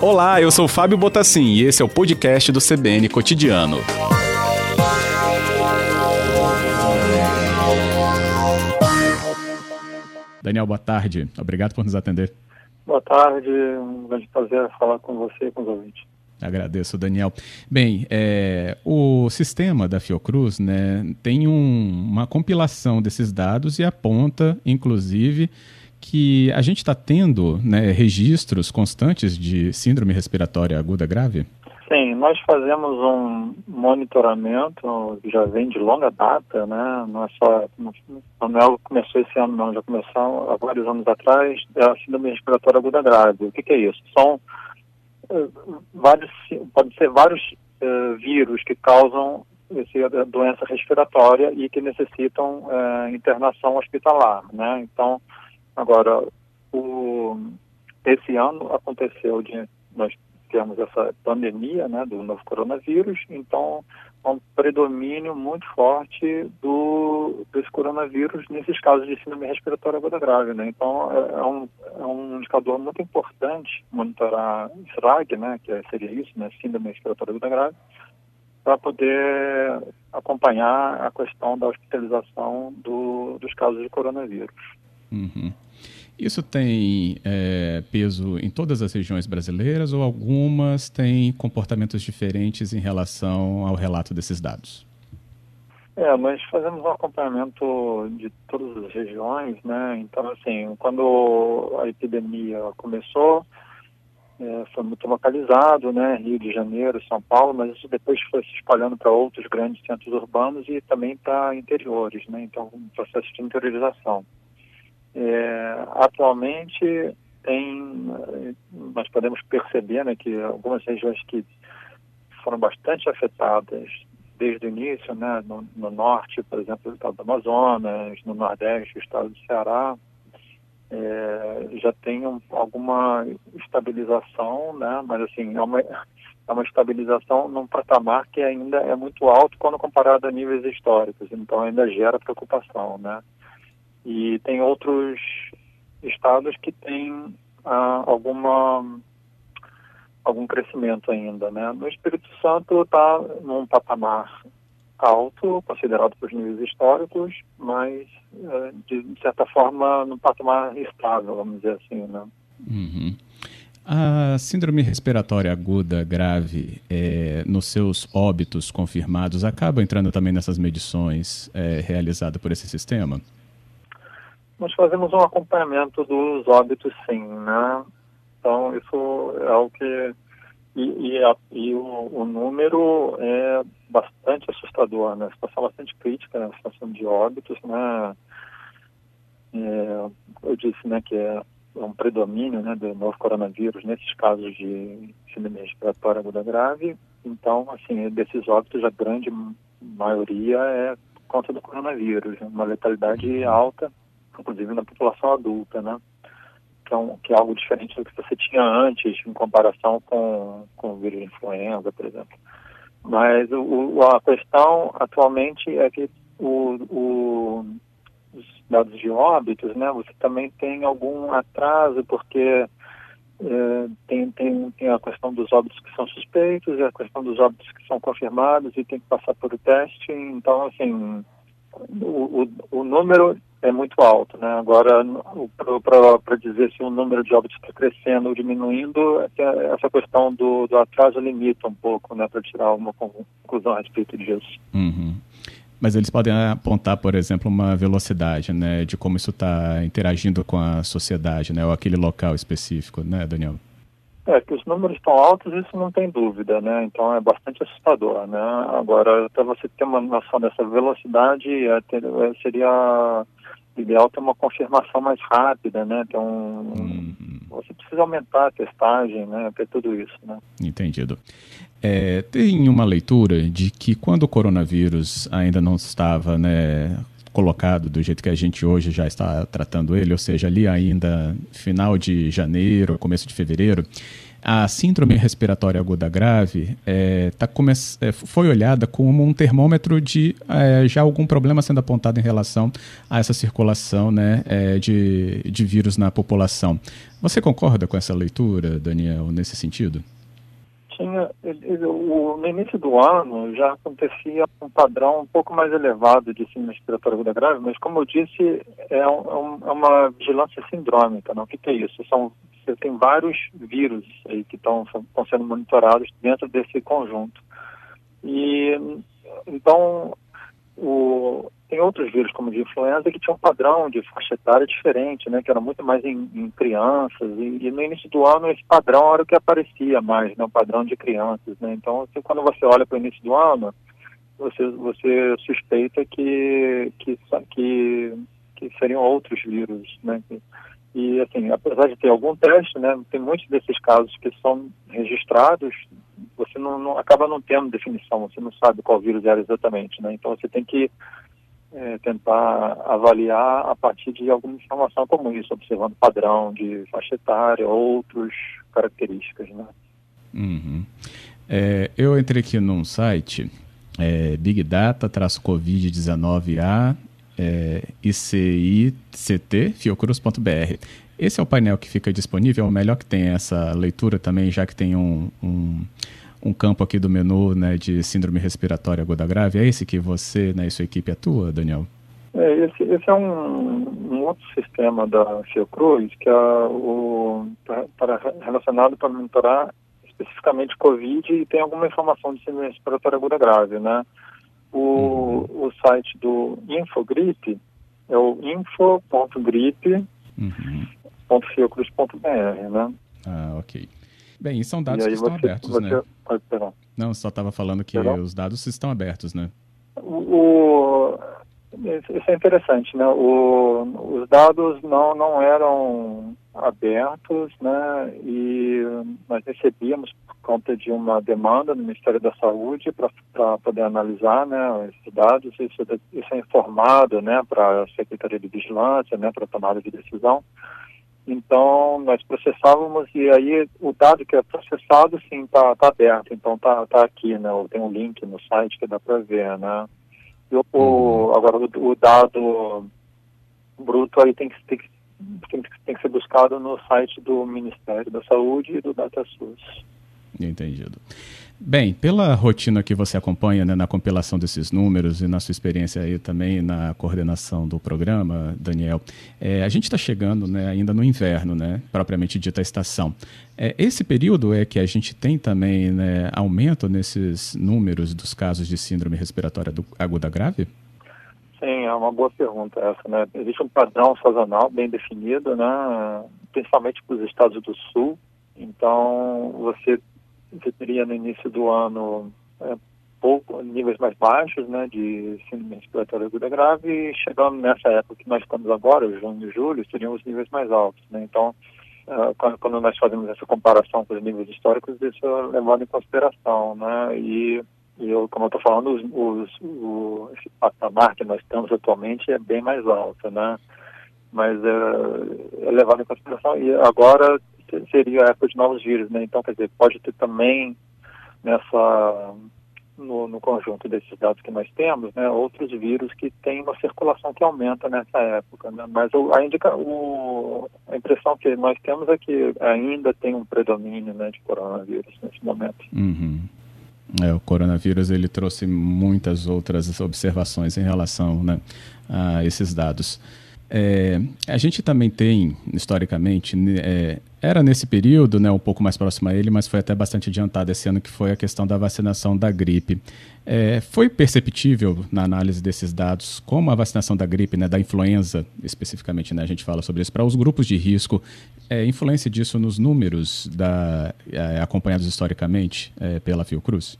Olá, eu sou Fábio Botassin e esse é o podcast do CBN Cotidiano. Daniel, boa tarde. Obrigado por nos atender. Boa tarde, um grande prazer falar com você e com os ouvintes. Agradeço, Daniel. Bem, é, o sistema da Fiocruz né, tem um, uma compilação desses dados e aponta, inclusive, que a gente está tendo né, registros constantes de síndrome respiratória aguda grave? Sim, nós fazemos um monitoramento que já vem de longa data, né? Não é só não é algo que começou esse ano, não, já começou há vários anos atrás, é a síndrome respiratória aguda grave. O que, que é isso? São uh, vários, pode ser vários uh, vírus que causam essa doença respiratória e que necessitam uh, internação hospitalar, né? Então, agora o esse ano aconteceu de nós temos essa pandemia né, do novo coronavírus, então há um predomínio muito forte do, desse coronavírus nesses casos de síndrome respiratória aguda grave. Né? Então é, é, um, é um indicador muito importante monitorar SRAG, né, que seria isso, né, síndrome respiratória aguda grave, para poder acompanhar a questão da hospitalização do, dos casos de coronavírus. Uhum. Isso tem é, peso em todas as regiões brasileiras ou algumas têm comportamentos diferentes em relação ao relato desses dados? É, nós fazemos um acompanhamento de todas as regiões, né? Então, assim, quando a epidemia começou, é, foi muito localizado, né? Rio de Janeiro, São Paulo, mas isso depois foi se espalhando para outros grandes centros urbanos e também para interiores, né? Então, um processo de interiorização. É, atualmente tem, nós podemos perceber né, que algumas regiões que foram bastante afetadas desde o início, né, no, no norte, por exemplo, o estado do Amazonas, no nordeste, o estado do Ceará, é, já tem um, alguma estabilização, né, mas assim, é uma, é uma estabilização num patamar que ainda é muito alto quando comparado a níveis históricos, então ainda gera preocupação, né. E tem outros estados que têm ah, alguma algum crescimento ainda, né? No Espírito Santo está num patamar alto, considerado por níveis históricos, mas eh, de certa forma num patamar estável, vamos dizer assim, né? Uhum. A síndrome respiratória aguda grave, é, nos seus óbitos confirmados, acaba entrando também nessas medições é, realizadas por esse sistema? Nós fazemos um acompanhamento dos óbitos, sim, né? Então, isso é o que... E, e, a, e o, o, número é bastante assustador, né? Situação bastante crítica, né? situação de óbitos, né? É, eu disse, né, que é um predomínio, né, do novo coronavírus nesses casos de síndrome respiratória aguda grave. Então, assim, desses óbitos, a grande maioria é conta do coronavírus, uma letalidade alta inclusive na população adulta, né? Que é, que é algo diferente do que você tinha antes, em comparação com, com o vírus de influenza, por exemplo. Mas o, a questão atualmente é que o, o, os dados de óbitos, né, você também tem algum atraso, porque é, tem, tem, tem a questão dos óbitos que são suspeitos e a questão dos óbitos que são confirmados e tem que passar por o teste. Então, assim, o, o, o número é muito alto, né? Agora, para dizer se o número de óbitos está crescendo ou diminuindo, essa questão do, do atraso limita um pouco, né? Para tirar uma conclusão a respeito disso. Uhum. Mas eles podem apontar, por exemplo, uma velocidade, né? De como isso está interagindo com a sociedade, né? Ou aquele local específico, né, Daniel? É, que os números estão altos, isso não tem dúvida, né? Então é bastante assustador, né? Agora, para você ter uma noção dessa velocidade, é, ter, é, seria ideal ter uma confirmação mais rápida, né? Ter um, uhum. Você precisa aumentar a testagem, né? Ter tudo isso, né? Entendido. É, tem uma leitura de que quando o coronavírus ainda não estava, né, colocado do jeito que a gente hoje já está tratando ele, ou seja, ali ainda final de janeiro, começo de fevereiro, a síndrome respiratória aguda grave é, tá come... É, foi olhada como um termômetro de é, já algum problema sendo apontado em relação a essa circulação né, é, de, de vírus na população. Você concorda com essa leitura, Daniel, nesse sentido? tinha, no início do ano já acontecia um padrão um pouco mais elevado de síndrome respiratória aguda grave, mas como eu disse, é, um, é uma vigilância sindrômica, não? O que, que é isso? São, você tem vários vírus aí que estão sendo monitorados dentro desse conjunto. E então o, tem outros vírus, como de influenza, que tinham um padrão de faixa etária diferente, né, que era muito mais em, em crianças, e, e, no início do ano esse padrão era o que aparecia mais, né, o padrão de crianças. Né? Então, assim, quando você olha para o início do ano, você, você suspeita que, que, que, que seriam outros vírus. Né? E, assim, apesar de ter algum teste, né, tem muitos desses casos que são registrados, você não, não acaba não tendo definição, você não sabe qual vírus era exatamente. Né? Então, você tem que é, tentar avaliar a partir de alguma informação como isso, observando padrão de faixa etária, outras características, né? Uhum. É, eu entrei aqui num site, é, Big Data-Covid-19A, é, ICICT, fiocruz.br. Esse é o painel que fica disponível, é o melhor que tem essa leitura também, já que tem um, um um campo aqui do menu né, de síndrome respiratória aguda grave. É esse que você né, e sua equipe atua, Daniel? É, esse, esse é um, um, outro sistema da Fiocruz que é o, para, relacionado para monitorar especificamente Covid e tem alguma informação de síndrome respiratória aguda grave, né? O, o site do Infogrip é o info.grip.fiocruz.br, uhum. né? Ah, ok. Bem, e são dados e que estão você, abertos, você, né? Pode, não, só estava falando que perdão? os dados estão abertos, né? O, isso é interessante, né? O, os dados não, não eram abertos, né? E nós recebíamos conta de uma demanda no Ministério da Saúde para poder analisar, né? Esses dados, isso, isso é informado, né? Para a Secretaria de Vigilância, né? Para tomada de decisão. Então, nós processávamos e aí o dado que é processado, sim, está tá aberto. Então, está tá aqui, né? Tem um link no site que dá para ver, né? E o, uhum. agora, o, o, dado bruto aí tem que, tem, que, tem, que, tem que ser buscado no site do Ministério da Saúde e do DataSUS. Entendido. Bem, pela rotina que você acompanha né, na compilação desses números e na sua experiência aí também na coordenação do programa, Daniel, é, a gente está chegando né, ainda no inverno, né, propriamente dita a estação. É, esse período é que a gente tem também né, aumento nesses números dos casos de síndrome respiratória do, aguda grave? Sim, é uma boa pergunta essa, né? Existe um padrão sazonal bem definido, né? Principalmente para os estados do sul. Então, você você teria no início do ano é, pouco, níveis mais baixos né, de síndrome respiratória aguda grave e chegando nessa época que nós estamos agora, junho e julho, seriam os níveis mais altos. Né? Então, uh, quando, quando, nós fazemos essa comparação com os níveis históricos, isso é levado em consideração. Né? E, e eu, como eu estou falando, os, os, o, esse patamar que nós temos atualmente é bem mais alto. Né? Mas é, é levado em consideração. E agora seria a época de novos vírus, né? Então, quer dizer, pode ter também nessa no, no, conjunto desses dados que nós temos, né, outros vírus que têm uma circulação que aumenta nessa época. Né? Mas o, a, indica, o, a impressão que nós temos é que ainda tem um predomínio né, de coronavírus nesse momento. Uhum. É, o coronavírus ele trouxe muitas outras observações em relação né, a esses dados. É, a gente também tem, historicamente, é, era nesse período, né, um pouco mais próximo a ele, mas foi até bastante adiantado esse ano, que foi a questão da vacinação da gripe. É, foi perceptível na análise desses dados como a vacinação da gripe, né, da influenza especificamente, né, a gente fala sobre isso, para os grupos de risco, é, influência disso nos números da, é, acompanhados historicamente é, pela Fiocruz?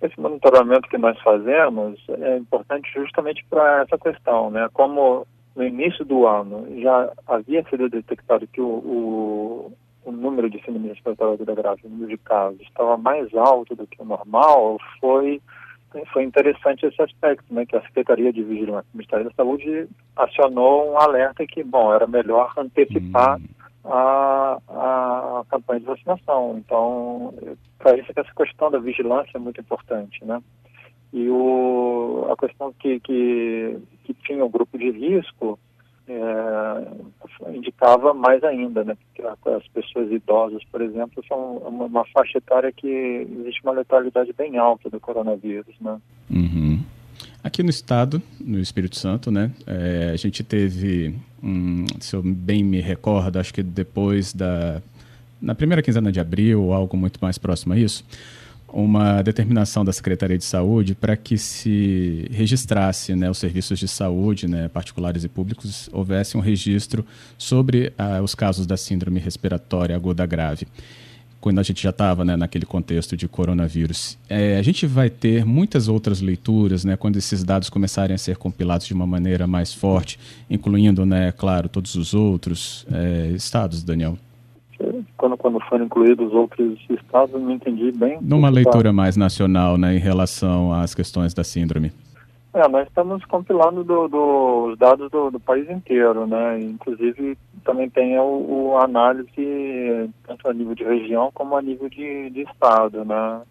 Esse monitoramento que nós fazemos é importante justamente para essa questão, né? Como no início do ano já havia sido detectado que o, o, o número de síndrome respiratória aguda grave, o número de casos, estava mais alto do que o normal, foi foi interessante esse aspecto, né, que a Secretaria de Vigilância do Ministério da Saúde acionou um alerta que, bom, era melhor antecipar hum. a, a campanha de vacinação. Então, para isso, essa questão da vigilância é muito importante, né? E o, a questão que, que, que tinha um grupo de risco é, indicava mais ainda, né? Porque as pessoas idosas, por exemplo, são uma, uma, faixa etária que existe uma letalidade bem alta do coronavírus, né? Uhum. Aqui no estado, no Espírito Santo, né, é, a gente teve, um, se eu bem me recordo, acho que depois da na primeira quinzena de abril, ou algo muito mais próximo a isso, uma determinação da Secretaria de Saúde para que se registrasse né, os serviços de saúde, né, particulares e públicos, houvesse um registro sobre ah, os casos da síndrome respiratória aguda grave quando a gente já estava né, naquele contexto de coronavírus. É, a gente vai ter muitas outras leituras, né, quando esses dados começarem a ser compilados de uma maneira mais forte, incluindo, né, claro, todos os outros é, estados, Daniel quando, quando foram incluídos outros estados, não entendi bem. Numa leitura mais nacional, né, em relação às questões da síndrome. É, nós estamos compilando dos do, dados do, do, país inteiro, né? Inclusive também tem o, o, análise tanto a nível de região como a nível de, de estado, né?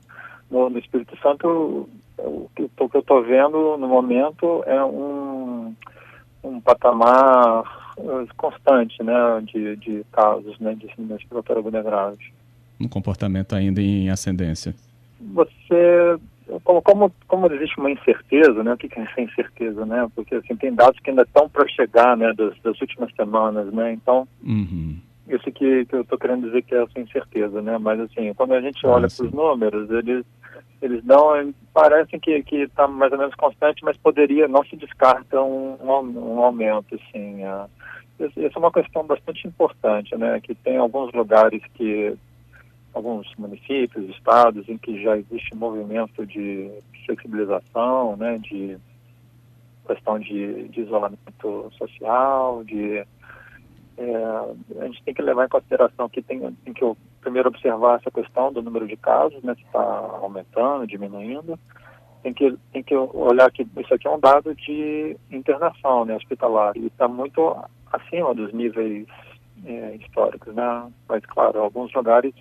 No, no Espírito Santo, o que, o que eu estou vendo no momento é um, um patamar constante né, de, de casos né, de síndrome respiratória aguda grave. Um comportamento ainda em ascendência. Você, como, como, como existe uma incerteza, né, o que é essa incerteza, né? Porque assim, tem dados que ainda estão para chegar né, das, das, últimas semanas, né? Então, uhum. Isso que, que eu estou querendo dizer que é essa incerteza, né? Mas assim, quando a gente olha para os números, eles eles dão, parecem que está mais ou menos constante, mas poderia, não se descarta um, um, um aumento, assim. É. Essa é uma questão bastante importante, né? Que tem alguns lugares que, alguns municípios, estados, em que já existe movimento de flexibilização, né? De questão de, de isolamento social, de é, a gente tem que levar em consideração que tem, tem que primeiro observar essa questão do número de casos, né, se está aumentando, diminuindo. Tem que, tem que olhar que isso aqui é um dado de internação né, hospitalar e está muito acima dos níveis é, históricos, né? Mas, claro, alguns lugares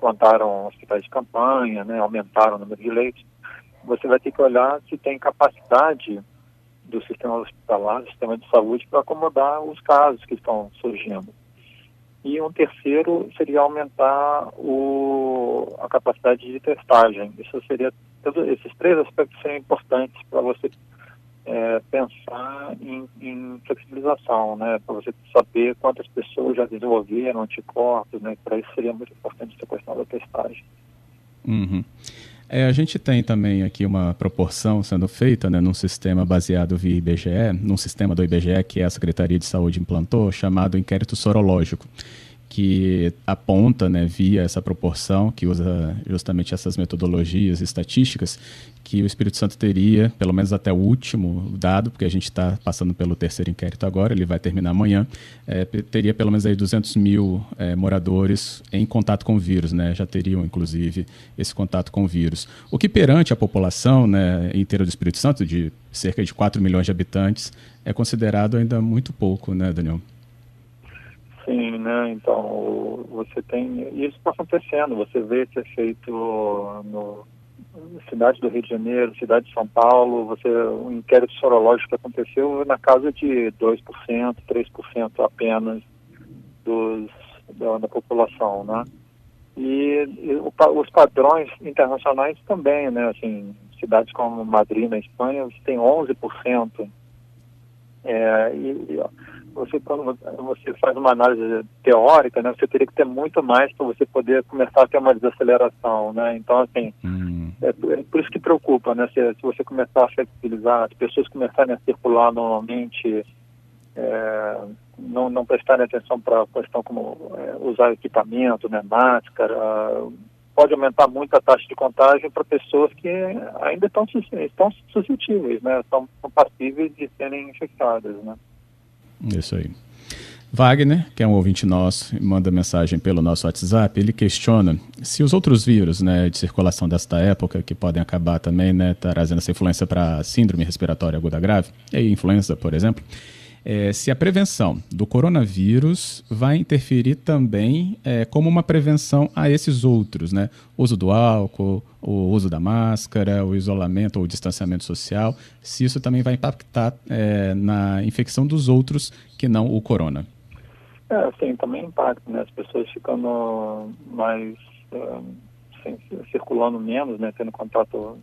plantaram hospitais de campanha, né, aumentaram o número de leitos. Você vai ter que olhar se tem capacidade do sistema hospitalar, do sistema de saúde, para acomodar os casos que estão surgindo. E um terceiro seria aumentar o, a capacidade de testagem. Isso seria, esses três aspectos seriam importantes para você é, pensar em, em, flexibilização, né? Para você saber quantas pessoas já desenvolveram anticorpos, né? Para isso seria muito importante essa questão da testagem. Uhum. É, a gente tem também aqui uma proporção sendo feita né, num sistema baseado via IBGE, num sistema do IBGE que a Secretaria de Saúde implantou, chamado inquérito sorológico que aponta, né, via essa proporção, que usa justamente essas metodologias estatísticas, que o Espírito Santo teria, pelo menos até o último dado, porque a gente está passando pelo terceiro inquérito agora, ele vai terminar amanhã, é, teria pelo menos aí 200 mil é, moradores em contato com o vírus, né, já teriam, inclusive, esse contato com o vírus. O que perante a população né, inteira do Espírito Santo, de cerca de 4 milhões de habitantes, é considerado ainda muito pouco, né, Daniel? Sim, né? Então, você tem. Isso está acontecendo, você vê esse efeito no cidade do Rio de Janeiro, cidade de São Paulo, você um inquérito sorológico que aconteceu na casa de 2%, 3% apenas dos, da, da, população, né? E, e o, os padrões internacionais também, né? Assim, cidades como Madrid, na Espanha, você tem 11%. É, e, e você quando você faz uma análise teórica, né, você teria que ter muito mais para você poder começar a ter uma desaceleração, né? Então assim, hum. é, é, por isso que preocupa, né? Se, se, você começar a flexibilizar, as pessoas começarem a circular normalmente, é, não, não prestarem atenção para a questão como é, usar equipamento, né, máscara, pode aumentar muito a taxa de contágio para pessoas que ainda estão, estão suscetíveis, né? São passíveis de serem infectadas, né? Isso aí. Wagner, que é um ouvinte nosso, manda mensagem pelo nosso WhatsApp, ele questiona se os outros vírus né, de circulação desta época, que podem acabar também, né, trazendo essa influência para síndrome respiratória aguda grave, e influenza, por exemplo, é, se a prevenção do coronavírus vai interferir também é, como uma prevenção a esses outros, né? O uso do álcool, o uso da máscara, o isolamento ou o distanciamento social, se isso também vai impactar é, na infecção dos outros que não o corona. É, sim, também impacta, né? As pessoas ficando mais assim, circulando menos, né? Tendo contato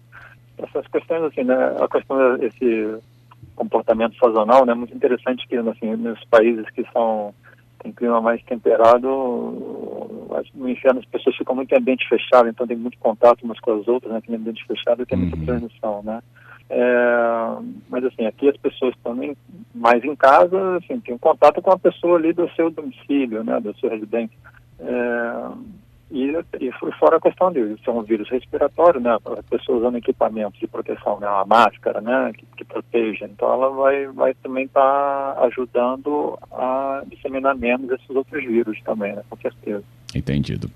essas questões assim, né? A questão desse comportamento sazonal, né? Muito interessante que assim, nos países que são tem clima mais temperado, no inferno as pessoas ficam muito em ambiente fechado, então tem muito contato umas com as outras, né? Tem ambiente fechado tem muita uhum. transmissão, né? É, mas assim, aqui as pessoas também mais em casa, assim, tem um contato com a pessoa ali do seu domicílio, né? Da sua residência. É, e, e fora a questão de ser um vírus respiratório, né? A pessoa usando equipamentos de proteção, né? A máscara, né? Que, que proteja. Então ela vai, vai também estar tá ajudando a disseminar menos esses outros vírus também, né? Com certeza. Entendido.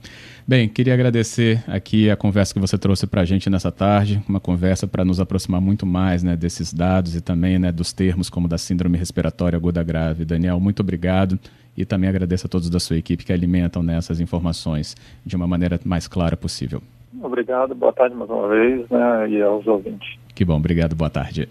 Bem, queria agradecer aqui a conversa que você trouxe para a gente nessa tarde, uma conversa para nos aproximar muito mais né, desses dados e também né, dos termos como da síndrome respiratória aguda grave. Daniel, muito obrigado e também agradeço a todos da sua equipe que alimentam nessas informações de uma maneira mais clara possível. Obrigado, boa tarde mais uma vez né, e aos ouvintes. Que bom, obrigado, boa tarde.